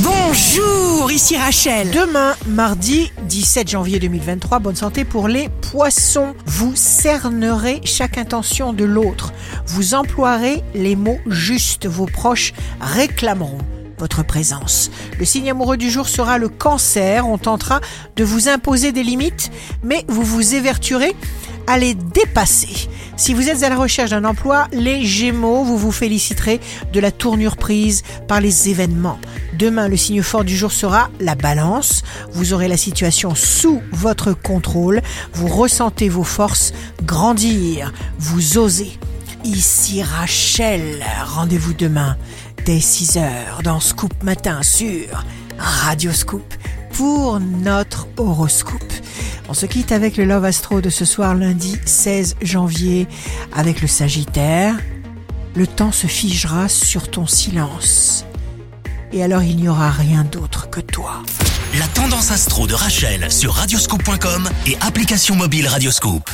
Bonjour, ici Rachel. Demain, mardi 17 janvier 2023, bonne santé pour les poissons. Vous cernerez chaque intention de l'autre. Vous emploierez les mots justes. Vos proches réclameront votre présence. Le signe amoureux du jour sera le cancer. On tentera de vous imposer des limites, mais vous vous évertuerez à les dépasser. Si vous êtes à la recherche d'un emploi, les Gémeaux, vous vous féliciterez de la tournure prise par les événements. Demain, le signe fort du jour sera la balance. Vous aurez la situation sous votre contrôle. Vous ressentez vos forces grandir. Vous osez. Ici Rachel. Rendez-vous demain dès 6h dans Scoop Matin sur Radio Scoop pour notre horoscope. On se quitte avec le Love Astro de ce soir lundi 16 janvier avec le Sagittaire. Le temps se figera sur ton silence. Et alors il n'y aura rien d'autre que toi. La tendance astro de Rachel sur radioscope.com et application mobile Radioscope.